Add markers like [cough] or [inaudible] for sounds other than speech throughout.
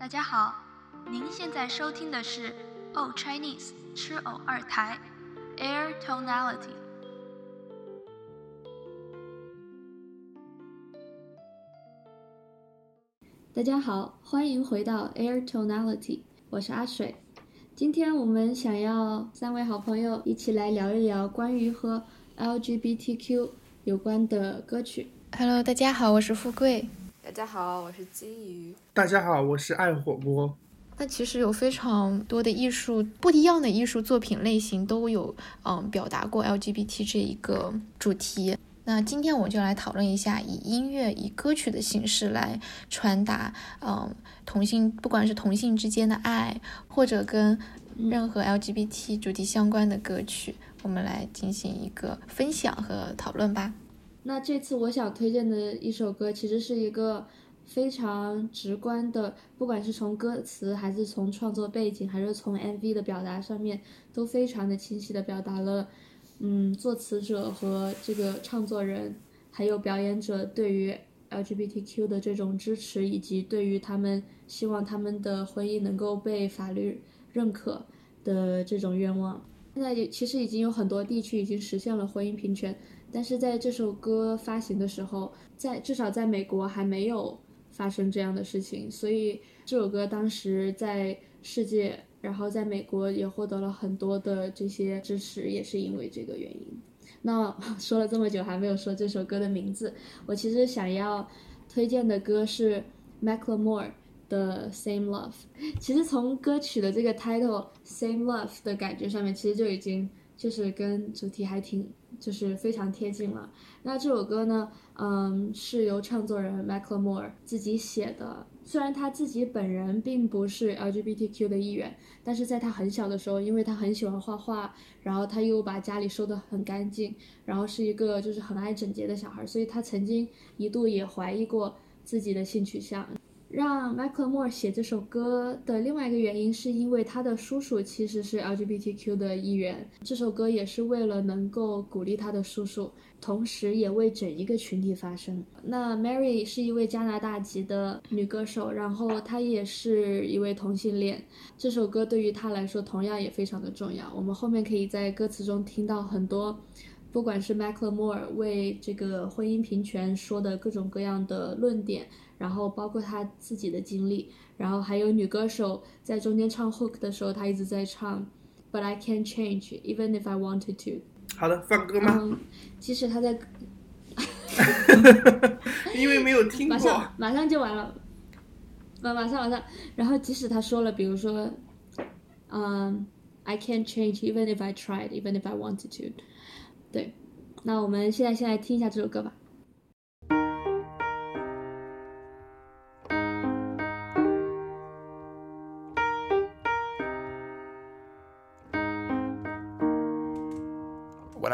大家好，您现在收听的是 O Chinese 吃偶二台 Air Tonality。大家好，欢迎回到 Air Tonality，我是阿水。今天我们想要三位好朋友一起来聊一聊关于和 LGBTQ 有关的歌曲。Hello，大家好，我是富贵。大家好，我是金鱼。大家好，我是爱火锅。那其实有非常多的艺术，不一样的艺术作品类型都有，嗯，表达过 LGBT 这一个主题。那今天我就来讨论一下，以音乐、以歌曲的形式来传达，嗯，同性，不管是同性之间的爱，或者跟任何 LGBT 主题相关的歌曲，我们来进行一个分享和讨论吧。那这次我想推荐的一首歌，其实是一个非常直观的，不管是从歌词，还是从创作背景，还是从 MV 的表达上面，都非常的清晰的表达了，嗯，作词者和这个唱作人，还有表演者对于 LGBTQ 的这种支持，以及对于他们希望他们的婚姻能够被法律认可的这种愿望。现在也其实已经有很多地区已经实现了婚姻平权。但是在这首歌发行的时候，在至少在美国还没有发生这样的事情，所以这首歌当时在世界，然后在美国也获得了很多的这些支持，也是因为这个原因。那 [laughs] 说了这么久还没有说这首歌的名字，我其实想要推荐的歌是 Macklemore 的 Same Love。其实从歌曲的这个 title Same Love 的感觉上面，其实就已经就是跟主题还挺。就是非常贴近了。那这首歌呢，嗯，是由唱作人 Macklemore 自己写的。虽然他自己本人并不是 LGBTQ 的一员，但是在他很小的时候，因为他很喜欢画画，然后他又把家里收得很干净，然后是一个就是很爱整洁的小孩，所以他曾经一度也怀疑过自己的性取向。让 Macklemore 写这首歌的另外一个原因，是因为他的叔叔其实是 LGBTQ 的一员。这首歌也是为了能够鼓励他的叔叔，同时也为整一个群体发声。那 Mary 是一位加拿大籍的女歌手，然后她也是一位同性恋。这首歌对于她来说同样也非常的重要。我们后面可以在歌词中听到很多，不管是 Macklemore 为这个婚姻平权说的各种各样的论点。然后包括他自己的经历，然后还有女歌手在中间唱 hook 的时候，她一直在唱，But I can't change even if I wanted to。好的，放歌吗？嗯，即使他在，[laughs] 因为没有听过，马上马上就完了，马马上马上。然后即使他说了，比如说，嗯，I can't change even if I tried, even if I wanted to。对，那我们现在先来听一下这首歌吧。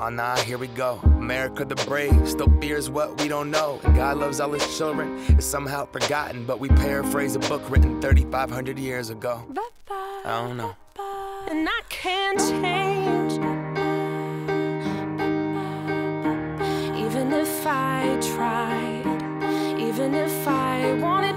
Oh nah, here we go. America the brave still fears what we don't know. And God loves all his children. It's somehow forgotten, but we paraphrase a book written 3,500 years ago. I don't know. And I can't change. Even if I tried, even if I wanted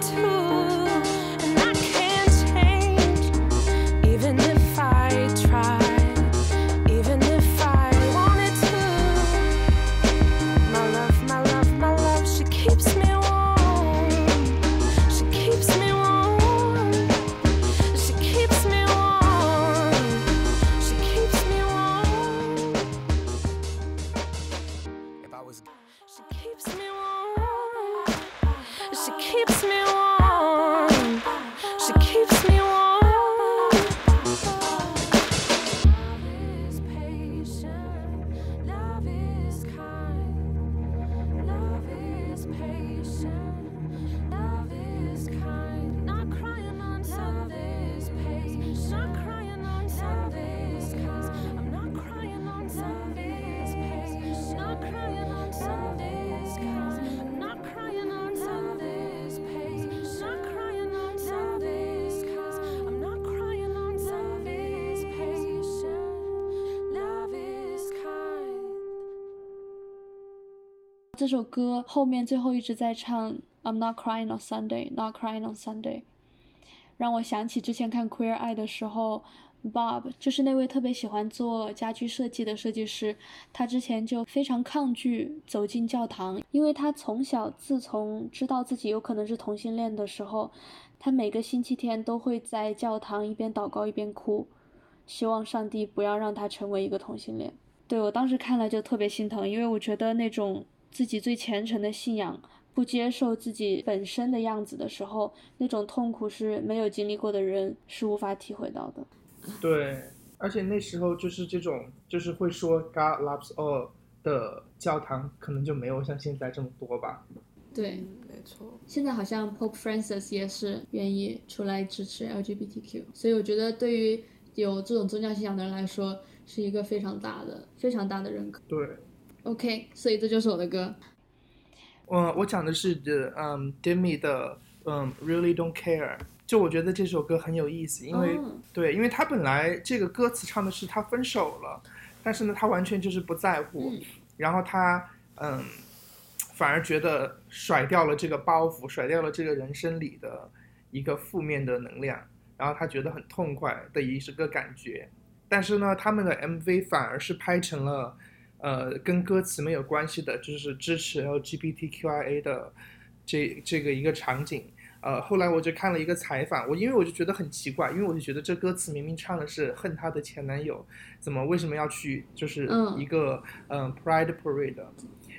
这首歌后面最后一直在唱 I'm not crying on Sunday, not crying on Sunday，让我想起之前看 Queer Eye 的时候。Bob 就是那位特别喜欢做家居设计的设计师，他之前就非常抗拒走进教堂，因为他从小自从知道自己有可能是同性恋的时候，他每个星期天都会在教堂一边祷告一边哭，希望上帝不要让他成为一个同性恋。对我当时看了就特别心疼，因为我觉得那种自己最虔诚的信仰不接受自己本身的样子的时候，那种痛苦是没有经历过的人是无法体会到的。对，而且那时候就是这种，就是会说 God loves all 的教堂，可能就没有像现在这么多吧。对，没错。现在好像 Pope Francis 也是愿意出来支持 LGBTQ，所以我觉得对于有这种宗教信仰的人来说，是一个非常大的、非常大的认可。对。OK，所以这就是我的歌。嗯，我讲的是的，嗯，Demi 的，嗯，Really Don't Care。就我觉得这首歌很有意思，因为对，因为他本来这个歌词唱的是他分手了，但是呢，他完全就是不在乎，然后他嗯，反而觉得甩掉了这个包袱，甩掉了这个人生里的一个负面的能量，然后他觉得很痛快的一个感觉。但是呢，他们的 MV 反而是拍成了呃跟歌词没有关系的，就是支持 LGBTQIA 的这这个一个场景。呃，后来我就看了一个采访，我因为我就觉得很奇怪，因为我就觉得这歌词明明唱的是恨她的前男友，怎么为什么要去就是一个嗯 Pride Parade，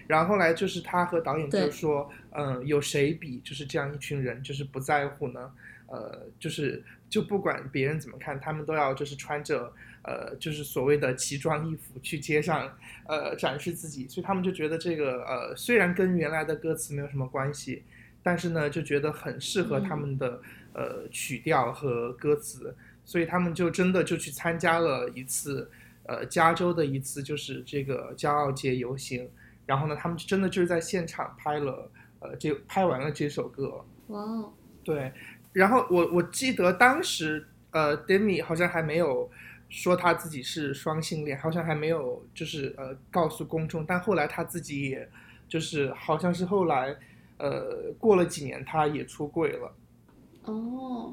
然后后来就是他和导演就说，嗯，有谁比就是这样一群人就是不在乎呢？呃，就是就不管别人怎么看，他们都要就是穿着呃就是所谓的奇装异服去街上呃展示自己，所以他们就觉得这个呃虽然跟原来的歌词没有什么关系。但是呢，就觉得很适合他们的呃曲调和歌词，所以他们就真的就去参加了一次，呃，加州的一次就是这个骄傲节游行，然后呢，他们真的就是在现场拍了，呃，这拍完了这首歌。哇，哦对，然后我我记得当时呃，Demi 好像还没有说他自己是双性恋，好像还没有就是呃告诉公众，但后来他自己也就是好像是后来。呃，过了几年，他也出柜了。哦。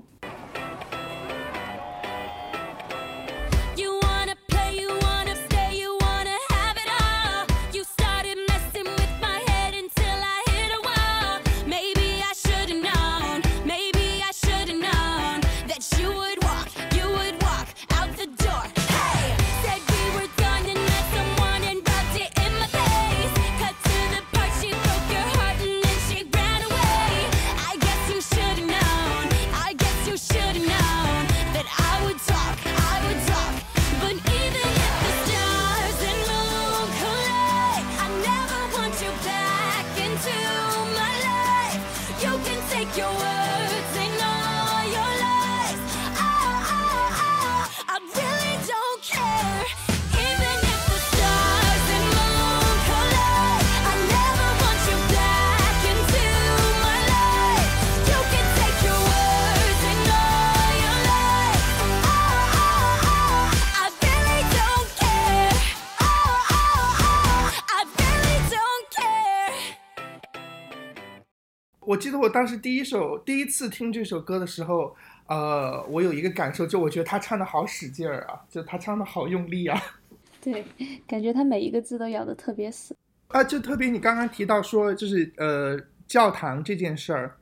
我记得我当时第一首、第一次听这首歌的时候，呃，我有一个感受，就我觉得他唱的好使劲儿啊，就他唱的好用力啊。[laughs] 对，感觉他每一个字都咬得特别死。啊，就特别你刚刚提到说，就是呃，教堂这件事儿，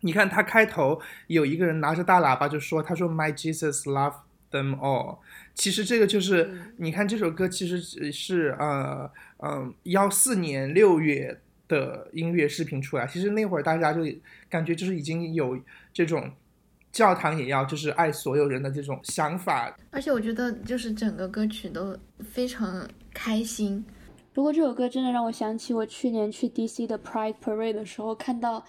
你看他开头有一个人拿着大喇叭就说，他说 My Jesus love them all。其实这个就是，你看这首歌其实是呃嗯幺四年六月。的音乐视频出来，其实那会儿大家就感觉就是已经有这种教堂也要就是爱所有人的这种想法，而且我觉得就是整个歌曲都非常开心。不过这首歌真的让我想起我去年去 DC 的 Pride Parade 的时候，看到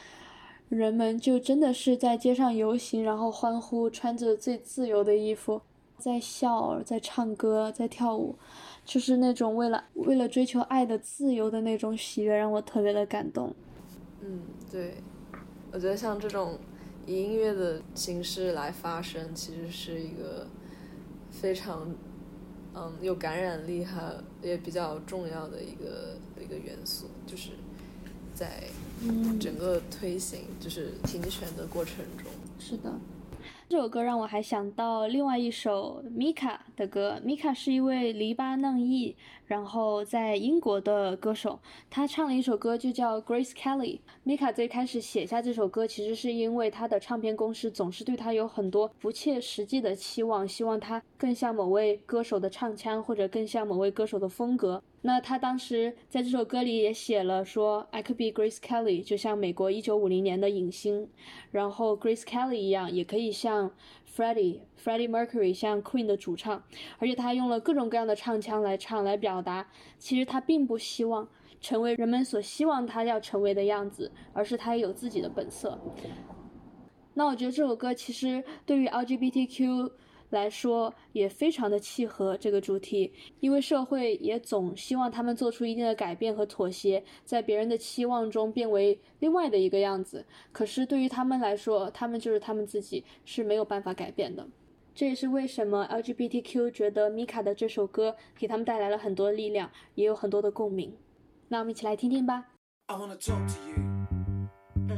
人们就真的是在街上游行，然后欢呼，穿着最自由的衣服，在笑，在唱歌，在跳舞。就是那种为了为了追求爱的自由的那种喜悦，让我特别的感动。嗯，对，我觉得像这种以音乐的形式来发声，其实是一个非常嗯有感染力，还也比较重要的一个一个元素，就是在嗯，整个推行就是平权的过程中。是的。这首歌让我还想到另外一首 Mika 的歌。Mika 是一位黎巴嫩裔，然后在英国的歌手。他唱了一首歌，就叫 Grace Kelly。Mika 最开始写下这首歌，其实是因为他的唱片公司总是对他有很多不切实际的期望，希望他更像某位歌手的唱腔，或者更像某位歌手的风格。那他当时在这首歌里也写了说，I could be Grace Kelly，就像美国一九五零年的影星，然后 Grace Kelly 一样，也可以像 Freddie Freddie Mercury，像 Queen 的主唱，而且他用了各种各样的唱腔来唱来表达，其实他并不希望成为人们所希望他要成为的样子，而是他有自己的本色。那我觉得这首歌其实对于 LGBTQ 来说也非常的契合这个主题，因为社会也总希望他们做出一定的改变和妥协，在别人的期望中变为另外的一个样子。可是对于他们来说，他们就是他们自己，是没有办法改变的。这也是为什么 LGBTQ 觉得 Mika 的这首歌给他们带来了很多力量，也有很多的共鸣。那我们一起来听听吧。I wanna talk to you.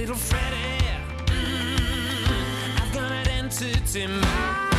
Little Freddie. Mm, I've got an entity mind.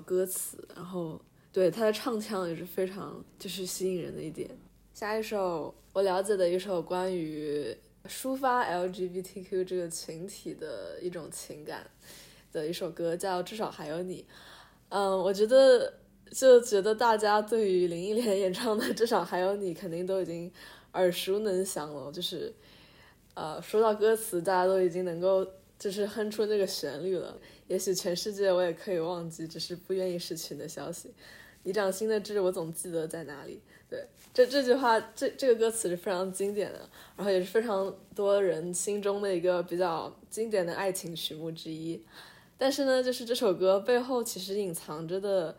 歌词，然后对他的唱腔也是非常就是吸引人的一点。下一首我了解的一首关于抒发 LGBTQ 这个群体的一种情感的一首歌，叫《至少还有你》。嗯，我觉得就觉得大家对于林忆莲演唱的《至少还有你》肯定都已经耳熟能详了，就是呃说到歌词，大家都已经能够就是哼出那个旋律了。也许全世界我也可以忘记，只是不愿意失去你的消息。你掌心的痣，我总记得在哪里。对，这这句话，这这个歌词是非常经典的，然后也是非常多人心中的一个比较经典的爱情曲目之一。但是呢，就是这首歌背后其实隐藏着的，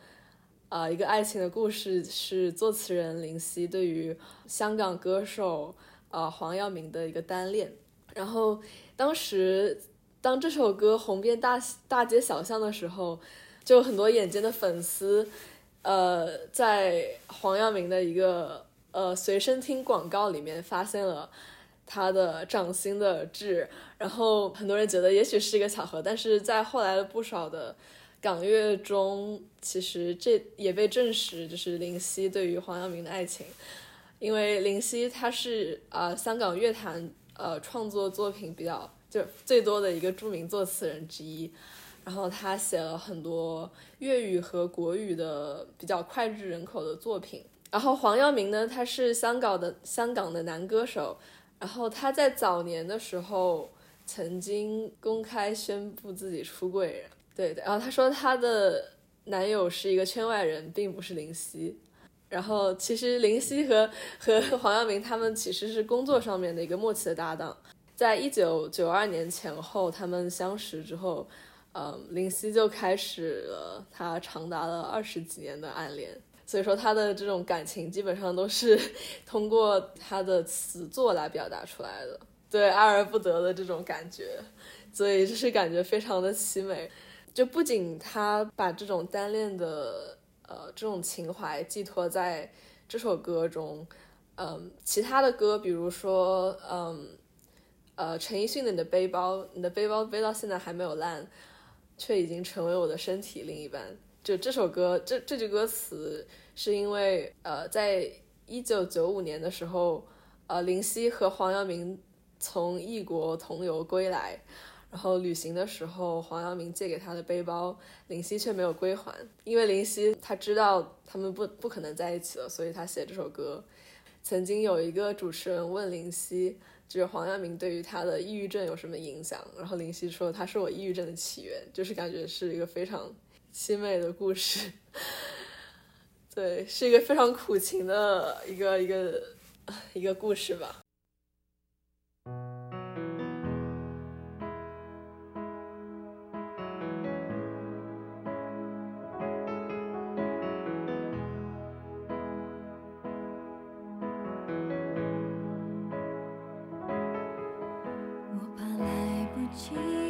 啊、一个爱情的故事是作词人林夕对于香港歌手啊、黄耀明的一个单恋。然后当时当这首歌红遍大大街小巷的时候，就很多眼尖的粉丝，呃，在黄耀明的一个呃随身听广告里面发现了他的掌心的痣，然后很多人觉得也许是一个巧合，但是在后来的不少的港乐中，其实这也被证实，就是林夕对于黄耀明的爱情，因为林夕他是啊、呃香港乐坛呃创作作品比较就最多的一个著名作词人之一，然后他写了很多粤语和国语的比较脍炙人口的作品。然后黄耀明呢，他是香港的香港的男歌手，然后他在早年的时候曾经公开宣布自己出柜，对对，然后他说他的男友是一个圈外人，并不是林夕。然后其实林夕和和黄耀明他们其实是工作上面的一个默契的搭档，在一九九二年前后他们相识之后，嗯，林夕就开始了他长达了二十几年的暗恋。所以说他的这种感情基本上都是 [laughs] 通过他的词作来表达出来的，对爱而不得的这种感觉，所以就是感觉非常的凄美。就不仅他把这种单恋的呃这种情怀寄托在这首歌中，嗯，其他的歌，比如说嗯呃陈奕迅的《你的背包》，你的背包背到现在还没有烂，却已经成为我的身体另一半。就这首歌，这这句歌词是因为呃，在一九九五年的时候，呃，林夕和黄耀明从异国同游归来，然后旅行的时候，黄耀明借给他的背包，林夕却没有归还，因为林夕他知道他们不不可能在一起了，所以他写这首歌。曾经有一个主持人问林夕，就是黄亚明对于他的抑郁症有什么影响，然后林夕说他是我抑郁症的起源，就是感觉是一个非常。凄美的故事，[laughs] 对，是一个非常苦情的一个一个一个故事吧。情。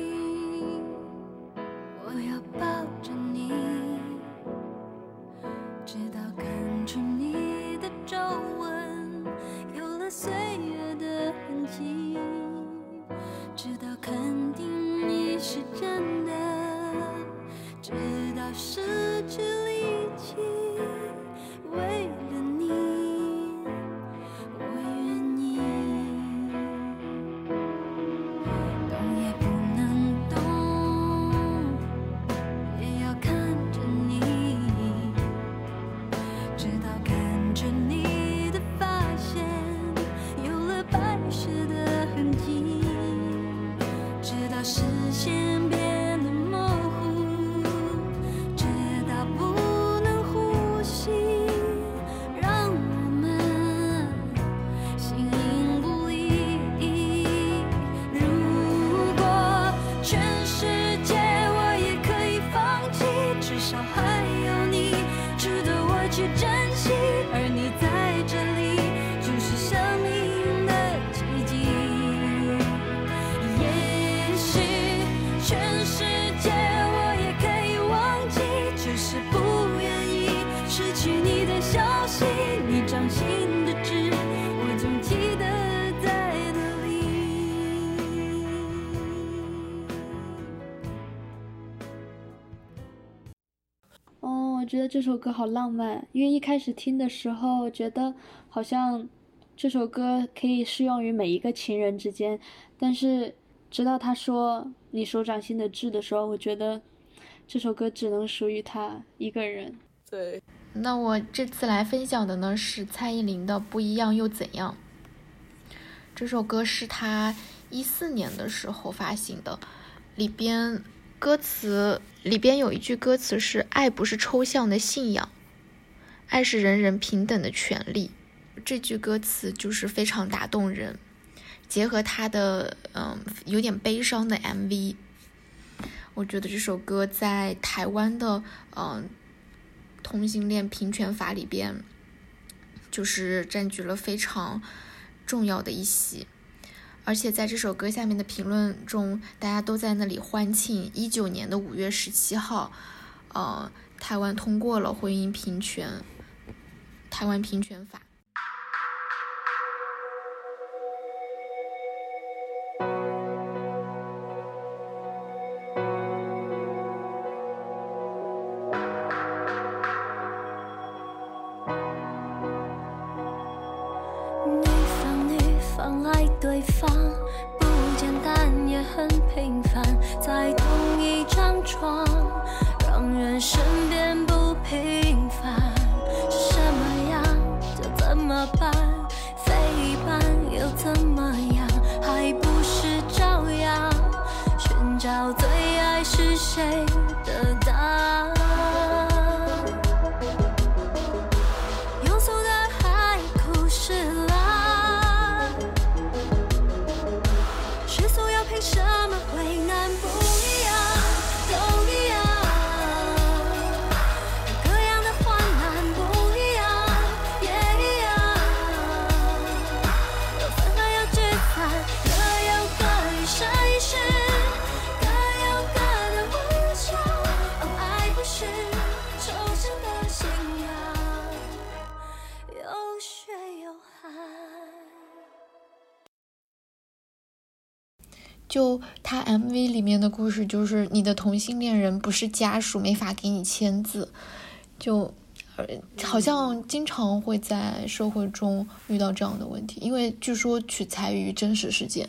觉得这首歌好浪漫，因为一开始听的时候觉得好像这首歌可以适用于每一个情人之间，但是直到他说“你手掌心的痣”的时候，我觉得这首歌只能属于他一个人。对，那我这次来分享的呢是蔡依林的《不一样又怎样》。这首歌是她一四年的时候发行的，里边歌词里边有一句歌词是“爱不是抽象的信仰，爱是人人平等的权利”。这句歌词就是非常打动人，结合他的嗯有点悲伤的 MV，我觉得这首歌在台湾的嗯。同性恋平权法里边，就是占据了非常重要的一席。而且在这首歌下面的评论中，大家都在那里欢庆一九年的五月十七号，呃，台湾通过了婚姻平权，台湾平权法。就他 MV 里面的故事，就是你的同性恋人不是家属，没法给你签字，就好像经常会在社会中遇到这样的问题，因为据说取材于真实事件。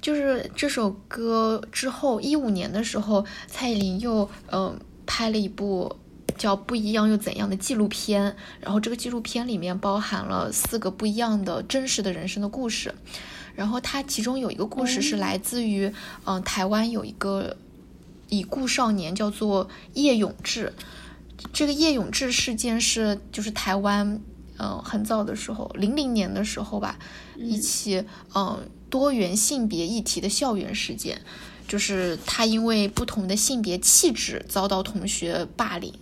就是这首歌之后，一五年的时候，蔡依林又嗯、拍了一部叫《不一样又怎样》的纪录片，然后这个纪录片里面包含了四个不一样的真实的人生的故事。然后它其中有一个故事是来自于，嗯、呃，台湾有一个已故少年叫做叶永志。这个叶永志事件是就是台湾，呃，很早的时候，零零年的时候吧，一起嗯、呃、多元性别议题的校园事件，就是他因为不同的性别气质遭到同学霸凌。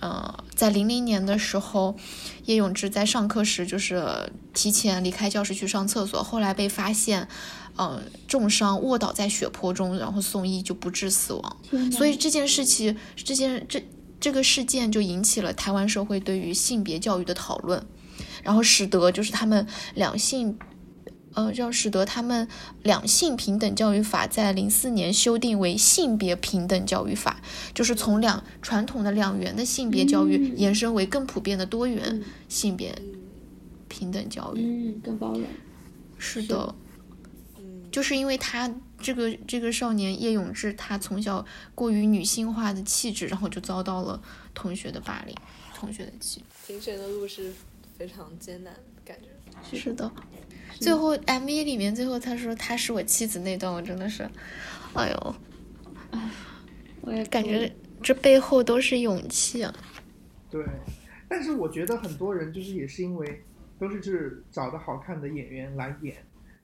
呃，在零零年的时候，叶永志在上课时就是提前离开教室去上厕所，后来被发现，呃，重伤卧倒在血泊中，然后送医就不治死亡。所以这件事情，这件这这个事件就引起了台湾社会对于性别教育的讨论，然后使得就是他们两性。呃，要使得他们两性平等教育法在零四年修订为性别平等教育法，就是从两传统的两元的性别教育延伸为更普遍的多元性别平等教育。嗯，更包容。是的，就是因为他这个这个少年叶永志，他从小过于女性化的气质，然后就遭到了同学的霸凌，同学的欺负。评选的路是非常艰难感觉。是的。最后 MV 里面，最后他说他是我妻子那段，我真的是，哎呦，哎，我也感觉这背后都是勇气啊。对，但是我觉得很多人就是也是因为都是就是找的好看的演员来演，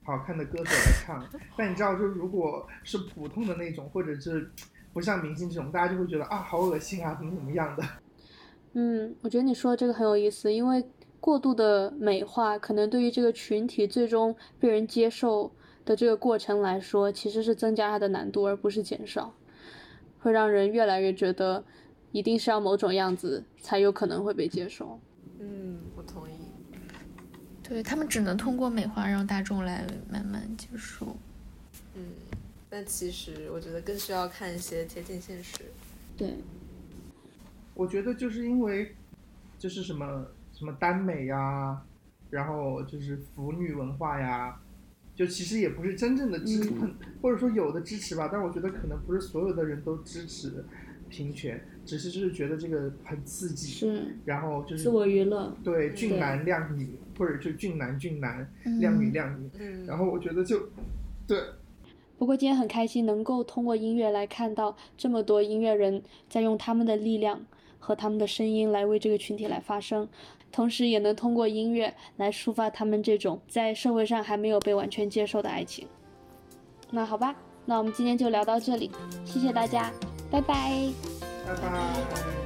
好看的歌手来唱。但你知道，就如果是普通的那种，或者是不像明星这种，大家就会觉得啊，好恶心啊，怎么怎么样的。嗯，我觉得你说的这个很有意思，因为。过度的美化，可能对于这个群体最终被人接受的这个过程来说，其实是增加它的难度，而不是减少，会让人越来越觉得一定是要某种样子才有可能会被接受。嗯，我同意。对他们只能通过美化让大众来慢慢接受。嗯，但其实我觉得更需要看一些贴近现实。对，我觉得就是因为就是什么。什么耽美呀，然后就是腐女文化呀，就其实也不是真正的支，嗯、或者说有的支持吧，但我觉得可能不是所有的人都支持平权，只是就是觉得这个很刺激，是，然后就是自我娱乐，对俊男靓女，或者就俊男俊男，嗯、靓女靓女，嗯、然后我觉得就，对。不过今天很开心能够通过音乐来看到这么多音乐人在用他们的力量和他们的声音来为这个群体来发声。同时也能通过音乐来抒发他们这种在社会上还没有被完全接受的爱情。那好吧，那我们今天就聊到这里，谢谢大家，拜拜，拜拜。